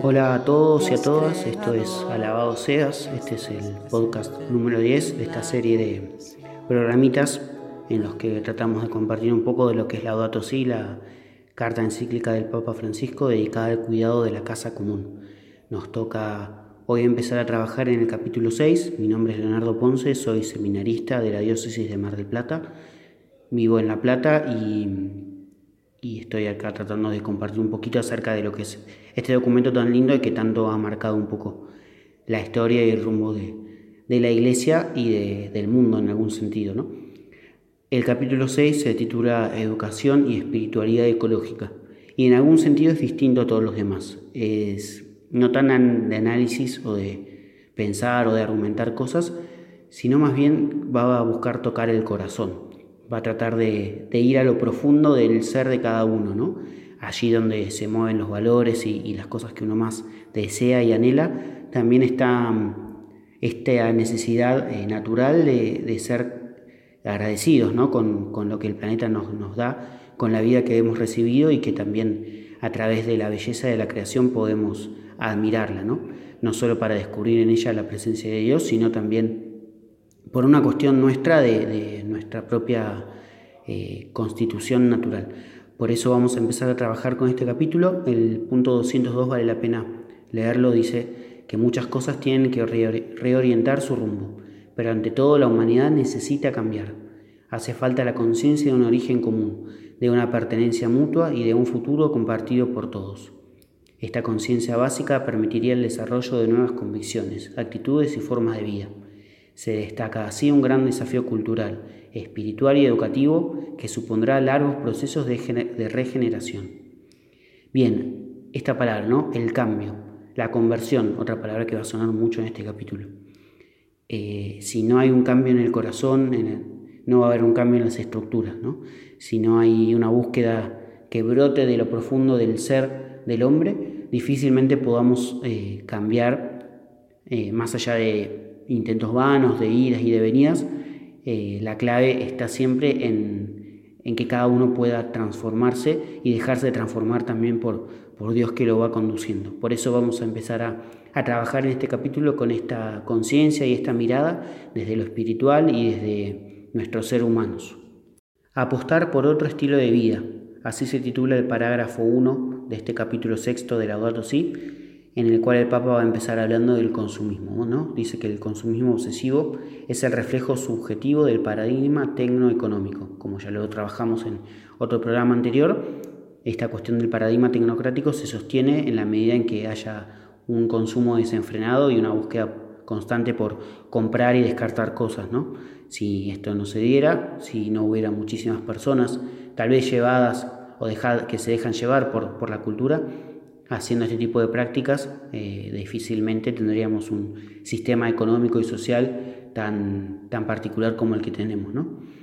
Hola a todos y a todas, esto es Alabado Seas, este es el podcast número 10 de esta serie de programitas en los que tratamos de compartir un poco de lo que es Laudato Si, la carta encíclica del Papa Francisco dedicada al cuidado de la casa común. Nos toca hoy empezar a trabajar en el capítulo 6, mi nombre es Leonardo Ponce, soy seminarista de la diócesis de Mar del Plata, vivo en La Plata y y estoy acá tratando de compartir un poquito acerca de lo que es este documento tan lindo y que tanto ha marcado un poco la historia y el rumbo de, la iglesia y del mundo en algún sentido. ¿no? El capítulo 6 se titula Educación y Espiritualidad Ecológica y en algún sentido es distinto a todos los demás. Es no tan de análisis o de pensar o de argumentar cosas, sino más bien va a buscar tocar el corazón va a tratar de, ir a lo profundo del ser de cada uno, ¿no? Allí donde se mueven los valores y, las cosas que uno más desea y anhela, también está mm, esta necesidad eh, natural de, ser agradecidos ¿no? con, lo que el planeta nos, da, con la vida que hemos recibido y que también a través de la belleza de la creación podemos admirarla, ¿no? no solo para descubrir en ella la presencia de Dios, sino también por una cuestión nuestra de, nuestra propia eh, constitución natural. Por eso vamos a empezar a trabajar con este capítulo. El punto 202 vale la pena leerlo. Dice que muchas cosas tienen que reorientar su rumbo, pero ante todo la humanidad necesita cambiar. Hace falta la conciencia de un origen común, de una pertenencia mutua y de un futuro compartido por todos. Esta conciencia básica permitiría el desarrollo de nuevas convicciones, actitudes y formas de vida. Se destaca así un gran desafío cultural, espiritual y educativo que supondrá largos procesos de, regeneración. Bien, esta palabra, ¿no? El cambio, la conversión, otra palabra que va a sonar mucho en este capítulo. Eh, si no hay un cambio en el corazón, no va a haber un cambio en las estructuras, ¿no? Si no hay una búsqueda que brote de lo profundo del ser del hombre, difícilmente podamos eh, cambiar eh, más allá de intentos vanos, de idas y de venidas, eh, la clave está siempre en, en, que cada uno pueda transformarse y dejarse de transformar también por, por Dios que lo va conduciendo. Por eso vamos a empezar a, a trabajar en este capítulo con esta conciencia y esta mirada desde lo espiritual y desde nuestros seres humanos. Apostar por otro estilo de vida, así se titula el parágrafo 1 de este capítulo sexto de Laudato Si, en el cual el Papa va a empezar hablando del consumismo. ¿no? Dice que el consumismo obsesivo es el reflejo subjetivo del paradigma tecnoeconómico. Como ya lo trabajamos en otro programa anterior, esta cuestión del paradigma tecnocrático se sostiene en la medida en que haya un consumo desenfrenado y una búsqueda constante por comprar y descartar cosas. ¿no? Si esto no se diera, si no hubiera muchísimas personas, tal vez llevadas o que se dejan llevar por, por la cultura, haciendo este tipo de prácticas, eh, difícilmente tendríamos un sistema económico y social tan, tan particular como el que tenemos. ¿no?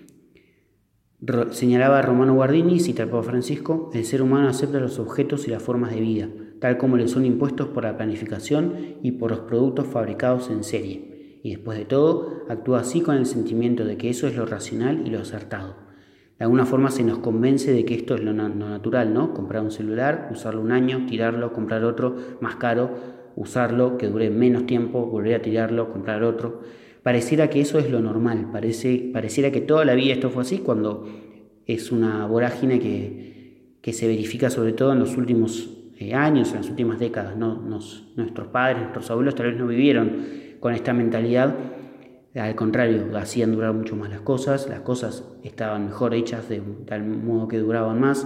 señalaba Romano Guardini, cita al Papa Francisco, el ser humano acepta los objetos y las formas de vida, tal como le son impuestos por la planificación y por los productos fabricados en serie. Y después de todo, actúa así con el sentimiento de que eso es lo racional y lo acertado de alguna forma se nos convence de que esto es lo, natural, ¿no? Comprar un celular, usarlo un año, tirarlo, comprar otro más caro, usarlo, que dure menos tiempo, volver a tirarlo, comprar otro. Pareciera que eso es lo normal, parece, pareciera que toda la vida esto fue así cuando es una vorágine que, que se verifica sobre todo en los últimos eh, años, en las últimas décadas. ¿no? nuestros padres, nuestros abuelos tal vez no vivieron con esta mentalidad al contrario, hacían durar mucho más las cosas, las cosas estaban mejor hechas de tal modo que duraban más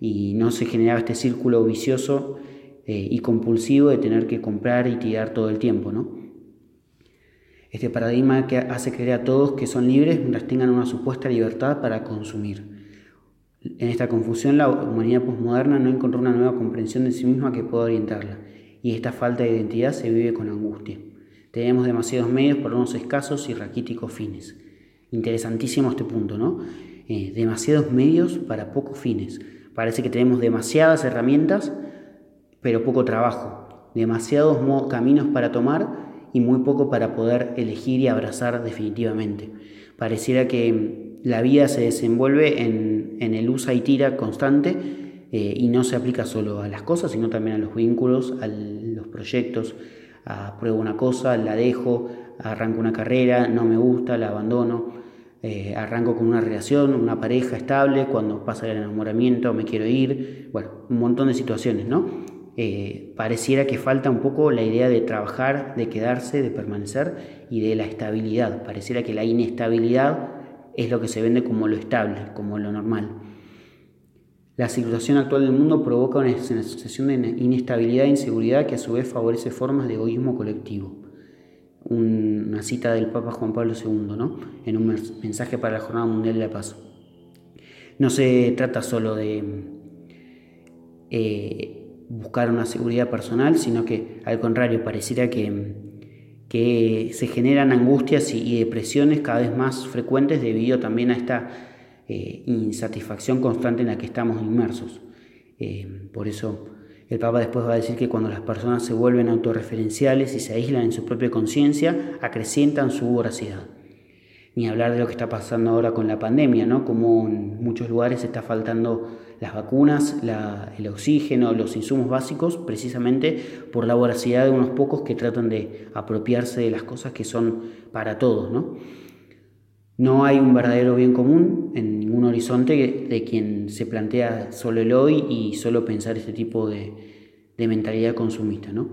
y no se generaba este círculo vicioso eh, y compulsivo de tener que comprar y tirar todo el tiempo. Este paradigma que hace creer a todos que son libres mientras tengan una supuesta libertad para consumir. En esta confusión la humanidad posmoderna no encontró una nueva comprensión de sí misma que pueda orientarla y esta falta de identidad se vive con angustia. Tenemos demasiados medios para unos escasos y raquíticos fines. Interesantísimo este punto, ¿no? Eh, demasiados medios para pocos fines. Parece que tenemos demasiadas herramientas, pero poco trabajo. Demasiados caminos para tomar y muy poco para poder elegir y abrazar definitivamente. Pareciera que la vida se desenvuelve en, en el usa y tira constante Eh, y no se aplica solo a las cosas, sino también a los vínculos, a los proyectos. A pruebo una cosa, la dejo, arranco una carrera, no me gusta, la abandono. Eh, arranco con una relación, una pareja estable, cuando pasa el enamoramiento me quiero ir, bueno, un montón de situaciones, ¿no? Eh, pareciera que falta un poco la idea de trabajar, de quedarse, de permanecer y de la estabilidad. Pareciera que la inestabilidad es lo que se vende como lo estable, como lo normal. La situación actual del mundo provoca una sensación de inestabilidad e inseguridad que a su vez favorece formas de egoísmo colectivo. Una cita del Papa Juan Pablo II, ¿no? en un mensaje para la Jornada Mundial de la Paz. No se trata solo de eh, buscar una seguridad personal, sino que al contrario, pareciera que, que se generan angustias y, depresiones cada vez más frecuentes debido también a esta eh, insatisfacción constante en la que estamos inmersos. Eh, por eso el Papa después va a decir que cuando las personas se vuelven autorreferenciales y se aíslan en su propia conciencia, acrecientan su voracidad. Ni hablar de lo que está pasando ahora con la pandemia, ¿no? Como en muchos lugares está faltando las vacunas, el oxígeno, los insumos básicos, precisamente por la voracidad de unos pocos que tratan de apropiarse de las cosas que son para todos. No, no hay un verdadero bien común en ningún horizonte de quien se plantea solo el hoy y solo pensar este tipo de, mentalidad consumista. ¿no?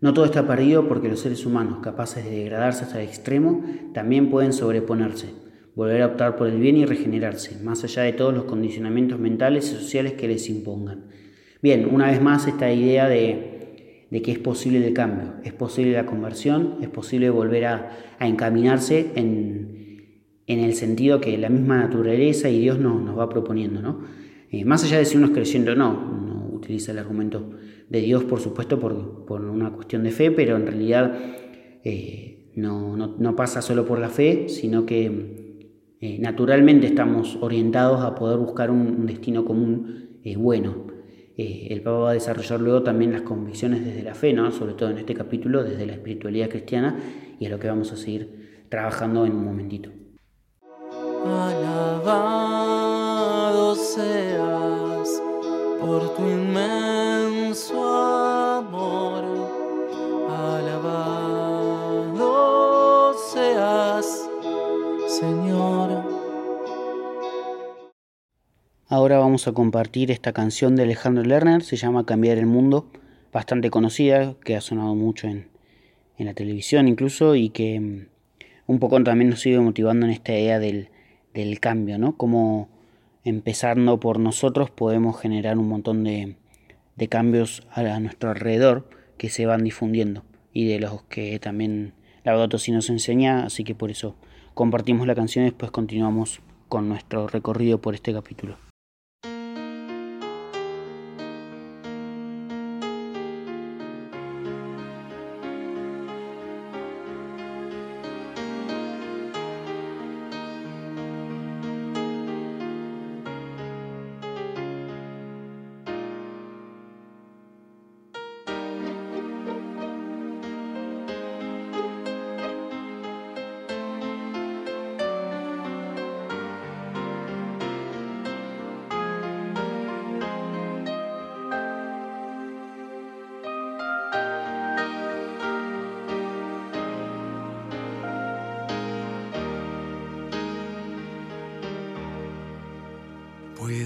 No todo está perdido porque los seres humanos, capaces de degradarse hasta el extremo, también pueden sobreponerse volver a optar por el bien y regenerarse, más allá de todos los condicionamientos mentales y sociales que les impongan. Bien, una vez más esta idea de, que es posible el cambio, es posible la conversión, es posible volver a, encaminarse en, el sentido que la misma naturaleza y Dios nos, nos va proponiendo. ¿no? Eh, más allá de si uno es creyente o no, uno utiliza el argumento de Dios, por supuesto, por, una cuestión de fe, pero en realidad eh, no pasa solo por la fe, sino que eh, naturalmente estamos orientados a poder buscar un, destino común bueno. Eh, el Papa va a desarrollar luego también las convicciones desde la fe, ¿no? sobre todo en este capítulo, desde la espiritualidad cristiana, y es lo que vamos a seguir trabajando en un momentito. Alabado seas por tu inmenso amor. Alabado seas Señor. Ahora vamos a compartir esta canción de Alejandro Lerner, se llama Cambiar el Mundo, bastante conocida, que ha sonado mucho en, la televisión incluso y que mm, un poco también nos sigue motivando en esta idea del, cambio, ¿no? Como empezando por nosotros podemos generar un montón de, cambios a, nuestro alrededor que se van difundiendo y de los que también la sí nos enseña, así que por eso compartimos la canción y después continuamos con nuestro recorrido por este capítulo.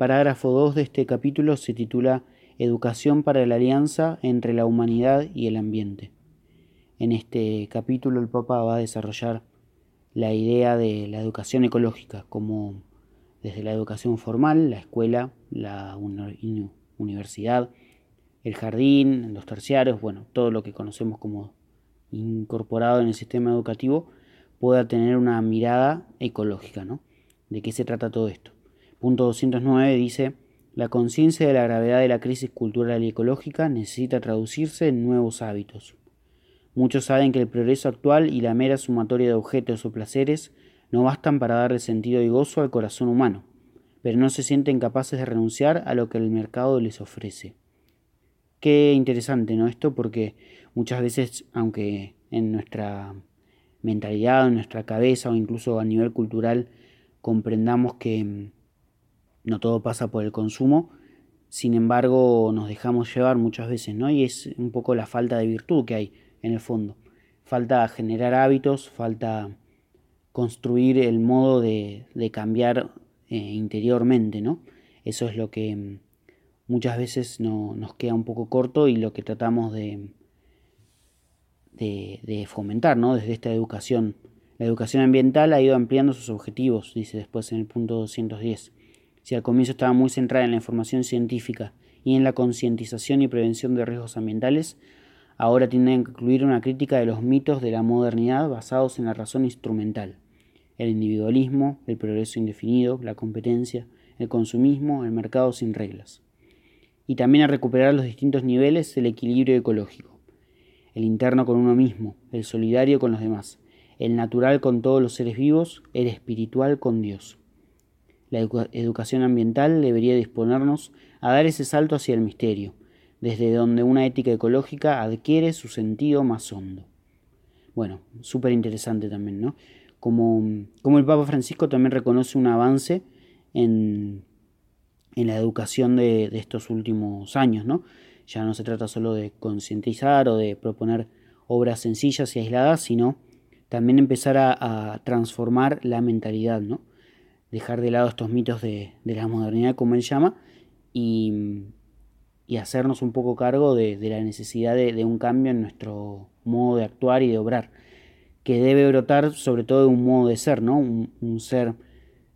Parágrafo 2 de este capítulo se titula Educación para la alianza entre la humanidad y el ambiente. En este capítulo el Papa va a desarrollar la idea de la educación ecológica como desde la educación formal, la escuela, la uni- universidad, el jardín, los terciarios, bueno, todo lo que conocemos como incorporado en el sistema educativo pueda tener una mirada ecológica, ¿no? ¿De qué se trata todo esto? Punto 209 dice, la conciencia de la gravedad de la crisis cultural y ecológica necesita traducirse en nuevos hábitos. Muchos saben que el progreso actual y la mera sumatoria de objetos o placeres no bastan para darle sentido y gozo al corazón humano, pero no se sienten capaces de renunciar a lo que el mercado les ofrece. Qué interesante, ¿no? Esto porque muchas veces, aunque en nuestra mentalidad, en nuestra cabeza o incluso a nivel cultural comprendamos que mm, no todo pasa por el consumo, sin embargo nos dejamos llevar muchas veces, ¿no? Y es un poco la falta de virtud que hay en el fondo. Falta generar hábitos, falta construir el modo de, cambiar eh, interiormente, ¿no? Eso es lo que mm, muchas veces no, nos queda un poco corto y lo que tratamos de, de, de fomentar, ¿no? Desde esta educación. La educación ambiental ha ido ampliando sus objetivos, dice después en el punto 210. Si al comienzo estaba muy centrada en la información científica y en la concientización y prevención de riesgos ambientales, ahora tiende a incluir una crítica de los mitos de la modernidad basados en la razón instrumental. el individualismo, el progreso indefinido, la competencia, el consumismo, el mercado sin reglas. Y también a recuperar los distintos niveles del equilibrio ecológico, el interno con uno mismo, el solidario con los demás, el natural con todos los seres vivos, el espiritual con Dios. La educación ambiental debería disponernos a dar ese salto hacia el misterio, desde donde una ética ecológica adquiere su sentido más hondo. Bueno, súper interesante también, ¿no? Como, como, el Papa Francisco también reconoce un avance en, en la educación de, de, estos últimos años, ¿no? Ya no se trata solo de concientizar o de proponer obras sencillas y aisladas, sino también empezar a, a transformar la mentalidad, ¿no? Dejar de lado estos mitos de, de la modernidad, como él llama, y, y hacernos un poco cargo de, de la necesidad de, de, un cambio en nuestro modo de actuar y de obrar, que debe brotar sobre todo de un modo de ser, ¿no? Un, un ser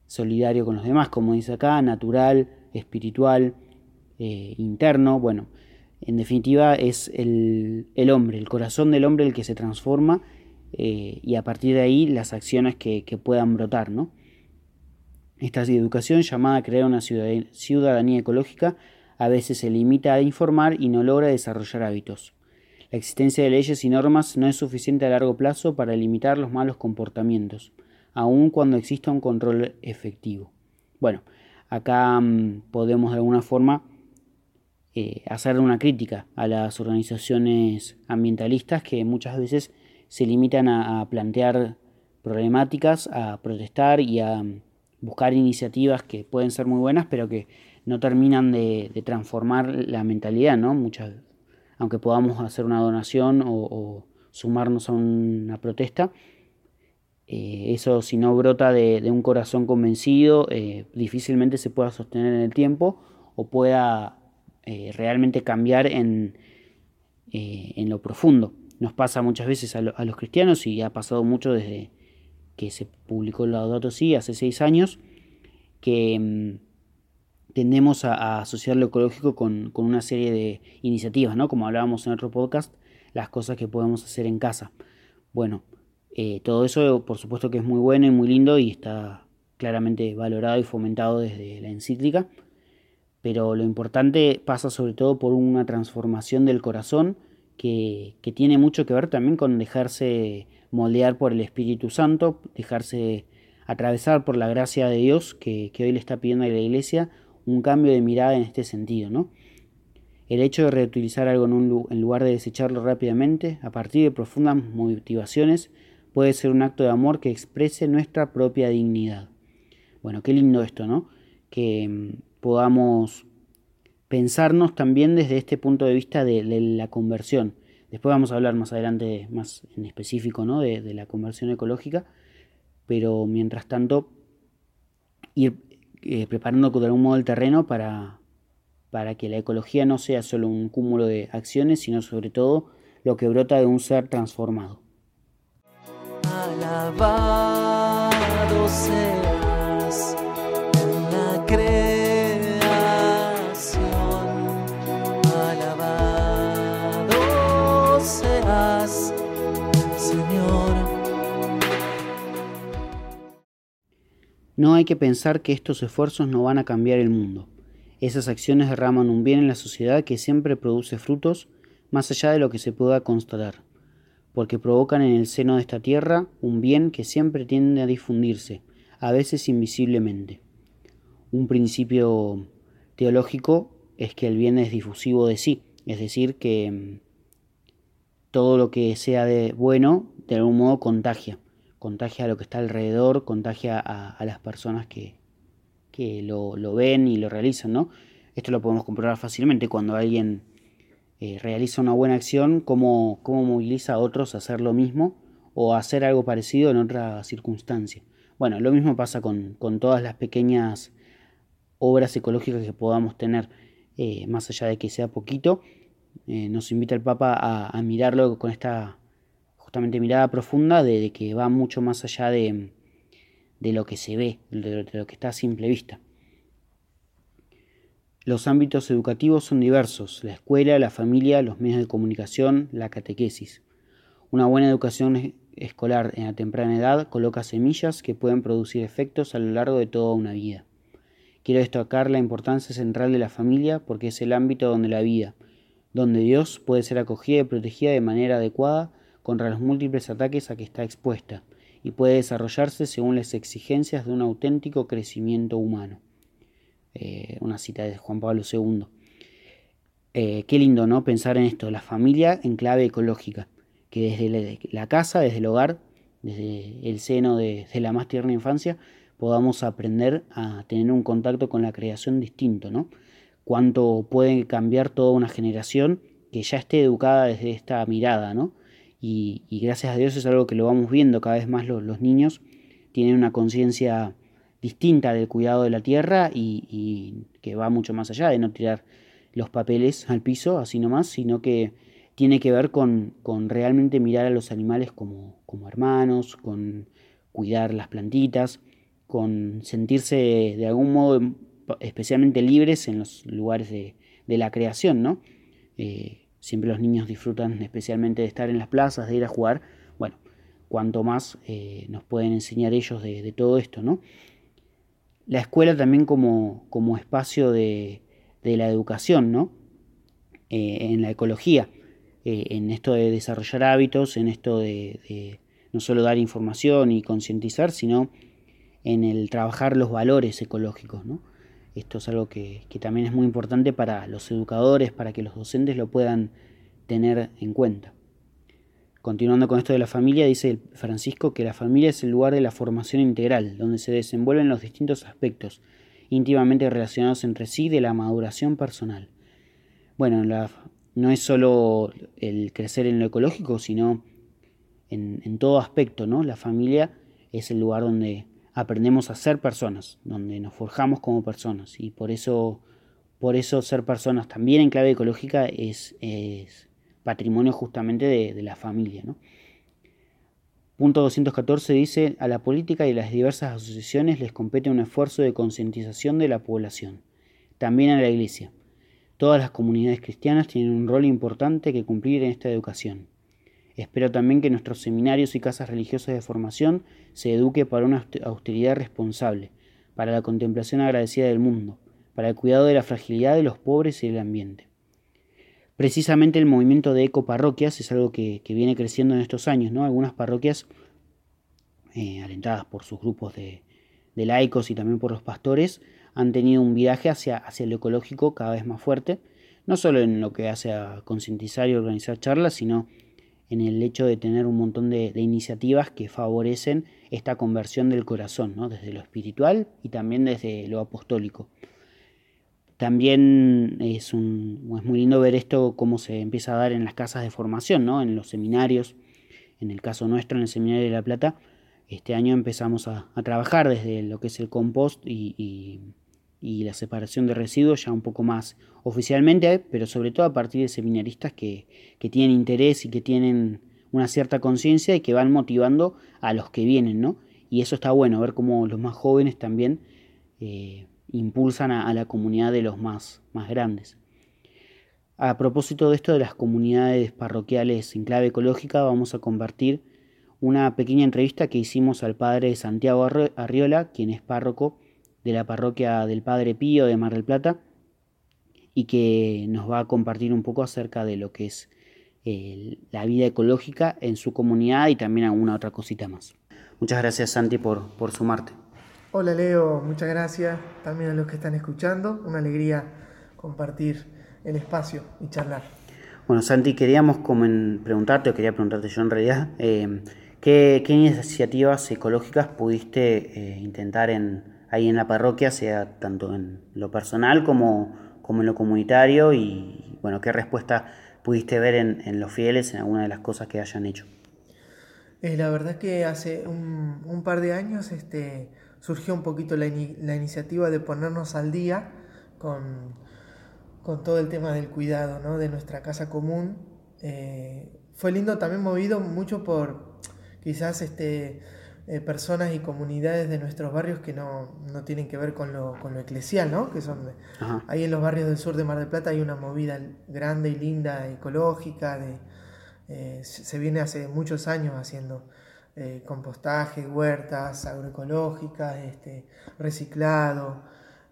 solidario con los demás, como dice acá, natural, espiritual, eh, interno, bueno, en definitiva es el, el, hombre, el corazón del hombre el que se transforma eh, y a partir de ahí las acciones que, que puedan brotar, ¿no? Esta educación llamada a crear una ciudadanía ecológica a veces se limita a informar y no logra desarrollar hábitos. La existencia de leyes y normas no es suficiente a largo plazo para limitar los malos comportamientos, aun cuando exista un control efectivo. Bueno, acá mmm, podemos de alguna forma eh, hacer una crítica a las organizaciones ambientalistas que muchas veces se limitan a, a plantear problemáticas, a protestar y a buscar iniciativas que pueden ser muy buenas, pero que no terminan de, transformar la mentalidad, ¿no? Muchas, aunque podamos hacer una donación o, sumarnos a una protesta, eh, eso si no brota de, un corazón convencido, eh, difícilmente se pueda sostener en el tiempo o pueda eh, realmente cambiar en, en, lo profundo. Nos pasa muchas veces a, los cristianos y ha pasado mucho desde que se publicó el Laudato Si hace seis años, que mmm, tendemos a, a, asociar lo ecológico con, con, una serie de iniciativas, ¿no? Como hablábamos en otro podcast, las cosas que podemos hacer en casa. Bueno, eh, todo eso por supuesto que es muy bueno y muy lindo y está claramente valorado y fomentado desde la encíclica, pero lo importante pasa sobre todo por una transformación del corazón que, que tiene mucho que ver también con dejarse moldear por el Espíritu Santo, dejarse atravesar por la gracia de Dios que, hoy le está pidiendo a la iglesia un cambio de mirada en este sentido, ¿no? El hecho de reutilizar algo en, un, en lugar de desecharlo rápidamente, a partir de profundas motivaciones, puede ser un acto de amor que exprese nuestra propia dignidad. Bueno, qué lindo esto, ¿no? Que mmm, podamos pensarnos también desde este punto de vista de, la conversión. Después vamos a hablar más adelante, más en específico, ¿no? De, la conversión ecológica, pero mientras tanto, ir eh, preparando de algún modo el terreno para, para que la ecología no sea solo un cúmulo de acciones, sino sobre todo lo que brota de un ser transformado. No hay que pensar que estos esfuerzos no van a cambiar el mundo. Esas acciones derraman un bien en la sociedad que siempre produce frutos más allá de lo que se pueda constatar, porque provocan en el seno de esta tierra un bien que siempre tiende a difundirse, a veces invisiblemente. Un principio teológico es que el bien es difusivo de sí, es decir, que mm, todo lo que sea de bueno de algún modo contagia contagia a lo que está alrededor, contagia a, las personas que, que lo, lo, ven y lo realizan, ¿no? Esto lo podemos comprobar fácilmente cuando alguien eh, realiza una buena acción, cómo, cómo moviliza a otros a hacer lo mismo o a hacer algo parecido en otra circunstancia. Bueno, lo mismo pasa con, con todas las pequeñas obras ecológicas que podamos tener, eh, más allá de que sea poquito, eh, nos invita el Papa a mirarlo con esta justamente mirada profunda de, que va mucho más allá de, de lo que se ve, de, de lo que está a simple vista. Los ámbitos educativos son diversos, la escuela, la familia, los medios de comunicación, la catequesis. Una buena educación escolar en la temprana edad coloca semillas que pueden producir efectos a lo largo de toda una vida. Quiero destacar la importancia central de la familia porque es el ámbito donde la vida, donde Dios puede ser acogida y protegida de manera adecuada contra los múltiples ataques a que está expuesta y puede desarrollarse según las exigencias de un auténtico crecimiento humano. Eh, una cita de Juan Pablo II. Eh, qué lindo, ¿no? Pensar en esto, la familia en clave ecológica, que desde la, casa, desde el hogar, desde el seno de, la más tierna infancia, podamos aprender a tener un contacto con la creación distinto, ¿no? Cuánto puede cambiar toda una generación que ya esté educada desde esta mirada, ¿no? Y, gracias a Dios es algo que lo vamos viendo cada vez más los, niños tienen una conciencia distinta del cuidado de la tierra y, que va mucho más allá de no tirar los papeles al piso así nomás, sino que tiene que ver con, realmente mirar a los animales como, hermanos, con cuidar las plantitas, con sentirse de algún modo especialmente libres en los lugares de, la creación, ¿no? Eh, Siempre los niños disfrutan especialmente de estar en las plazas, de ir a jugar. Bueno, cuanto más eh, nos pueden enseñar ellos de, todo esto, ¿no? La escuela también como, como espacio de, la educación, ¿no? Eh, en la ecología, eh, en esto de desarrollar hábitos, en esto de, no solo dar información y concientizar, sino en el trabajar los valores ecológicos, ¿no? Esto es algo que, también es muy importante para los educadores, para que los docentes lo puedan tener en cuenta. Continuando con esto de la familia, dice Francisco que la familia es el lugar de la formación integral, donde se desenvuelven los distintos aspectos íntimamente relacionados entre sí de la maduración personal. Bueno, no es solo el crecer en lo ecológico, sino en, en todo aspecto, ¿no? La familia es el lugar donde aprendemos a ser personas, donde nos forjamos como personas y por eso, por eso ser personas también en clave ecológica es, patrimonio justamente de, la familia. Punto 214 dice, a la política y a las diversas asociaciones les compete un esfuerzo de concientización de la población, también a la Iglesia. Todas las comunidades cristianas tienen un rol importante que cumplir en esta educación. Espero también que nuestros seminarios y casas religiosas de formación se eduque para una austeridad responsable, para la contemplación agradecida del mundo, para el cuidado de la fragilidad de los pobres y del ambiente. Precisamente el movimiento de ecoparroquias es algo que, viene creciendo en estos años, ¿no? Algunas parroquias, eh, alentadas por sus grupos de, laicos y también por los pastores, han tenido un viaje hacia, hacia lo ecológico cada vez más fuerte, no solo en lo que hace a concientizar y organizar charlas, sino en el hecho de tener un montón de, iniciativas que favorecen esta conversión del corazón, ¿no? desde lo espiritual y también desde lo apostólico. También es, un, es muy lindo ver esto cómo se empieza a dar en las casas de formación, ¿no? en los seminarios. En el caso nuestro, en el Seminario de La Plata, este año empezamos a, trabajar desde lo que es el compost y y la separación de residuos ya un poco más oficialmente, pero sobre todo a partir de seminaristas que, tienen interés y que tienen una cierta conciencia y que van motivando a los que vienen, ¿no? Y eso está bueno, ver cómo los más jóvenes también eh, impulsan a, la comunidad de los más, más grandes. A propósito de esto de las comunidades parroquiales en clave ecológica, vamos a compartir una pequeña entrevista que hicimos al padre Santiago Arriola, quien es párroco de la parroquia del Padre Pío de Mar del Plata y que nos va a compartir un poco acerca de lo que es eh, la vida ecológica en su comunidad y también alguna otra cosita más. Muchas gracias Santi por, por sumarte. Hola Leo, muchas gracias también a los que están escuchando. Una alegría compartir el espacio y charlar. Bueno, Santi, queríamos preguntarte, o quería preguntarte yo en realidad, eh, ¿qué, iniciativas ecológicas pudiste eh, intentar en, ahí en la parroquia, sea tanto en lo personal como, como en lo comunitario y bueno, qué respuesta pudiste ver en, los fieles en alguna de las cosas que hayan hecho. Eh, la verdad que hace un, par de años este, surgió un poquito la, iniciativa de ponernos al día con, con, todo el tema del cuidado ¿no? de nuestra casa común. Eh, fue lindo también movido mucho por quizás este, eh, personas y comunidades de nuestros barrios que no, tienen que ver con lo, con lo eclesial, ¿no? Que son ahí en los barrios del sur de Mar del Plata hay una movida grande y linda ecológica, de, eh, se viene hace muchos años haciendo eh, compostaje, huertas agroecológicas, este, reciclado.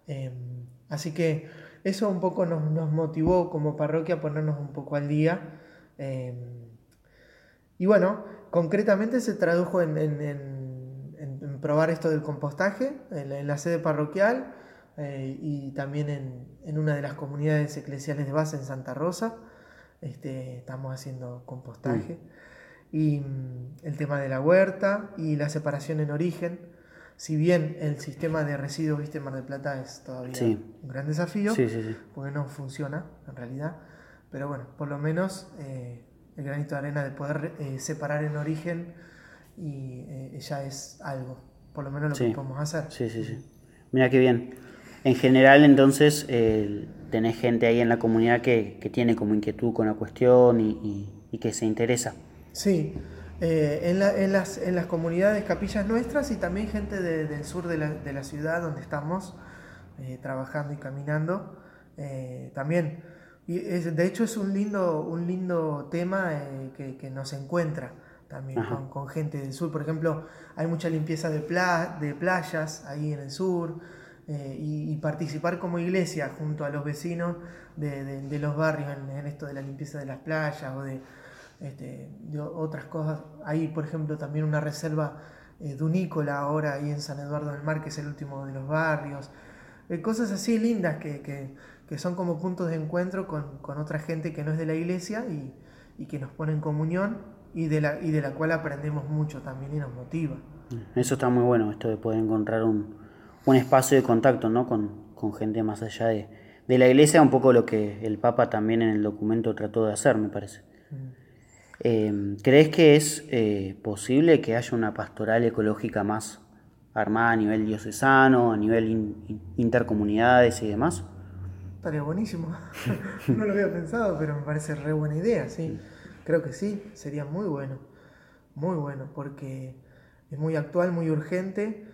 em, así que eso un poco nos, nos motivó como parroquia a ponernos un poco al día. em, y bueno, concretamente se tradujo en probar esto del compostaje en la, en la sede parroquial eh, y también en, en una de las comunidades eclesiales de base en Santa Rosa. Este, estamos haciendo compostaje. Y mm, el tema de la huerta y la separación en origen. Si bien el sistema de residuos, viste, en Mar del Plata es todavía Sí. un gran desafío, Sí, sí, sí. porque no funciona en realidad. Pero bueno, por lo menos eh, el granito de arena de poder eh, separar en origen y eh, ya es algo, por lo menos lo Sí. que podemos hacer. Sí, sí, sí. Mira qué bien. En general, entonces, eh, tenés gente ahí en la comunidad que, que tiene como inquietud con la cuestión y, y- y que se interesa. Sí, eh, en, la- en las, en las comunidades capillas nuestras y también gente de- del sur de la, de la ciudad donde estamos eh, trabajando y caminando. eh, también, y es- de hecho es un lindo, un lindo tema que, que nos encuentra también con, con gente del sur. Por ejemplo, hay mucha limpieza de, pla- de playas ahí en el sur. eh, y, y participar como iglesia junto a los vecinos de, de- de los barrios en, en esto de la limpieza de las playas o de, este, de otras cosas. Hay, por ejemplo, también una reserva eh, dunícola ahora ahí en San Eduardo del Mar, que es el último de los barrios. Eh, cosas así lindas que, que- que son como puntos de encuentro con, con otra gente que no es de la iglesia y, y que nos pone en comunión y de, la, y de la cual aprendemos mucho también y nos motiva. Eso está muy bueno, esto de poder encontrar un, un espacio de contacto ¿no? con, con gente más allá de, de la iglesia, un poco lo que el Papa también en el documento trató de hacer, me parece. Eh, ¿Crees que es eh, posible que haya una pastoral ecológica más armada a nivel diocesano, a nivel in- in- intercomunidades y demás? Estaría buenísimo. no lo había pensado, pero me parece re buena idea, sí. Creo que sí, sería muy bueno. Muy bueno, porque es muy actual, muy urgente,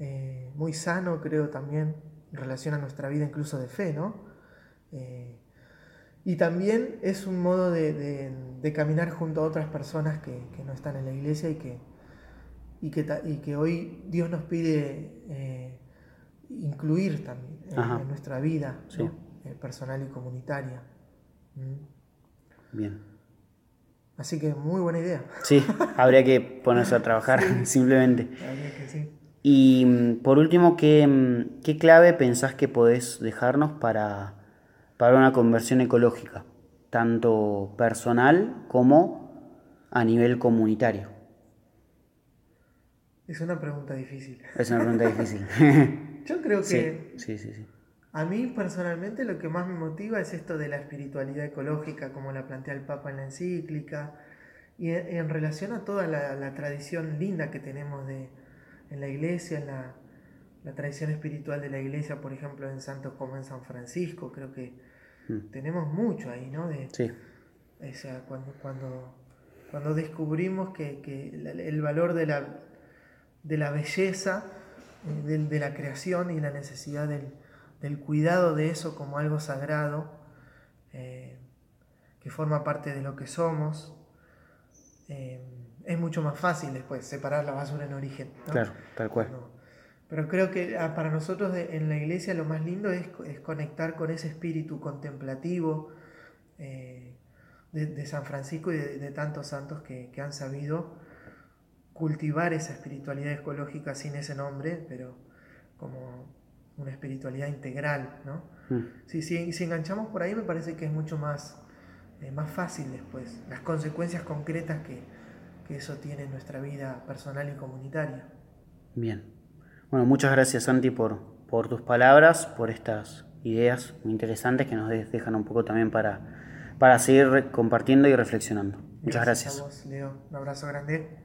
eh, muy sano, creo también, en relación a nuestra vida incluso de fe, ¿no? Eh, y también es un modo de, de- de caminar junto a otras personas que, que no están en la iglesia y que, y que, ta- y que hoy Dios nos pide eh, incluir también en, nuestra vida Sí. ¿no? Eh, personal y comunitaria. Mm. Bien. Así que muy buena idea. Sí, habría que ponerse a trabajar simplemente. La verdad que sí. Y mm, por último, ¿qué, mm, qué clave pensás que podés dejarnos para, para una conversión ecológica, tanto personal como a nivel comunitario? Es una pregunta difícil. Es una pregunta difícil. Yo creo que sí, sí, sí, sí. A mí personalmente lo que más me motiva es esto de la espiritualidad ecológica, como la plantea el Papa en la encíclica, y en, en relación a toda la, la tradición linda que tenemos de, en la iglesia, en la, la tradición espiritual de la iglesia, por ejemplo, en santos como en San Francisco, creo que Mm. tenemos mucho ahí, ¿no? De, Sí, O sea, cuando, cuando, cuando descubrimos que, que el valor de la, de la belleza, eh, de, de la creación y la necesidad del, del cuidado de eso como algo sagrado, eh, que forma parte de lo que somos, eh, es mucho más fácil después separar la basura en origen. ¿no? claro, tal cual. No. Pero creo que ah, para nosotros en la iglesia lo más lindo es, es conectar con ese espíritu contemplativo eh, de, de San Francisco y de, de tantos santos que, que han sabido cultivar esa espiritualidad ecológica sin ese nombre, pero como una espiritualidad integral, ¿no? Mm. Si, si, si enganchamos por ahí me parece que es mucho más, eh, más fácil después, las consecuencias concretas que, que eso tiene en nuestra vida personal y comunitaria. Bien. Bueno, muchas gracias Santi por, por tus palabras, por estas ideas muy interesantes que nos de- dejan un poco también para, para seguir compartiendo y reflexionando. Muchas gracias. a vos, Leo. Un abrazo grande.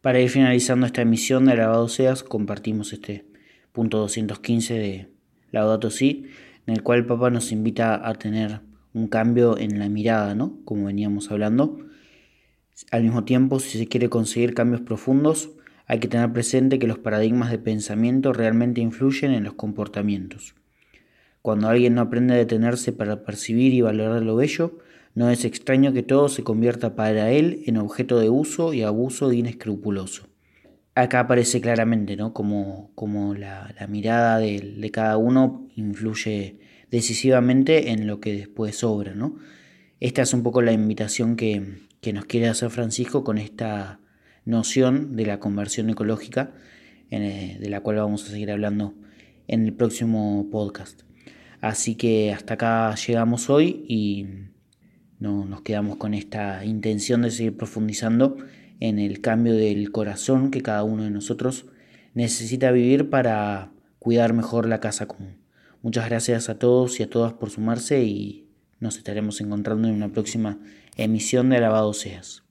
Para ir finalizando esta emisión de Alabado Seas, compartimos este punto 215 de Laudato Si, en el cual el Papa nos invita a tener un cambio en la mirada, ¿no? Como veníamos hablando. Al mismo tiempo, si se quiere conseguir cambios profundos, hay que tener presente que los paradigmas de pensamiento realmente influyen en los comportamientos. Cuando alguien no aprende a detenerse para percibir y valorar lo bello, no es extraño que todo se convierta para él en objeto de uso y abuso de inescrupuloso. Acá aparece claramente ¿no? como, como la, mirada de, cada uno influye decisivamente en lo que después sobra. ¿no? Esta es un poco la invitación que, que nos quiere hacer Francisco con esta noción de la conversión ecológica, eh, de la cual vamos a seguir hablando en el próximo podcast. Así que hasta acá llegamos hoy y no, nos quedamos con esta intención de seguir profundizando en el cambio del corazón que cada uno de nosotros necesita vivir para cuidar mejor la casa común. Muchas gracias a todos y a todas por sumarse y nos estaremos encontrando en una próxima emisión de Alabado Seas.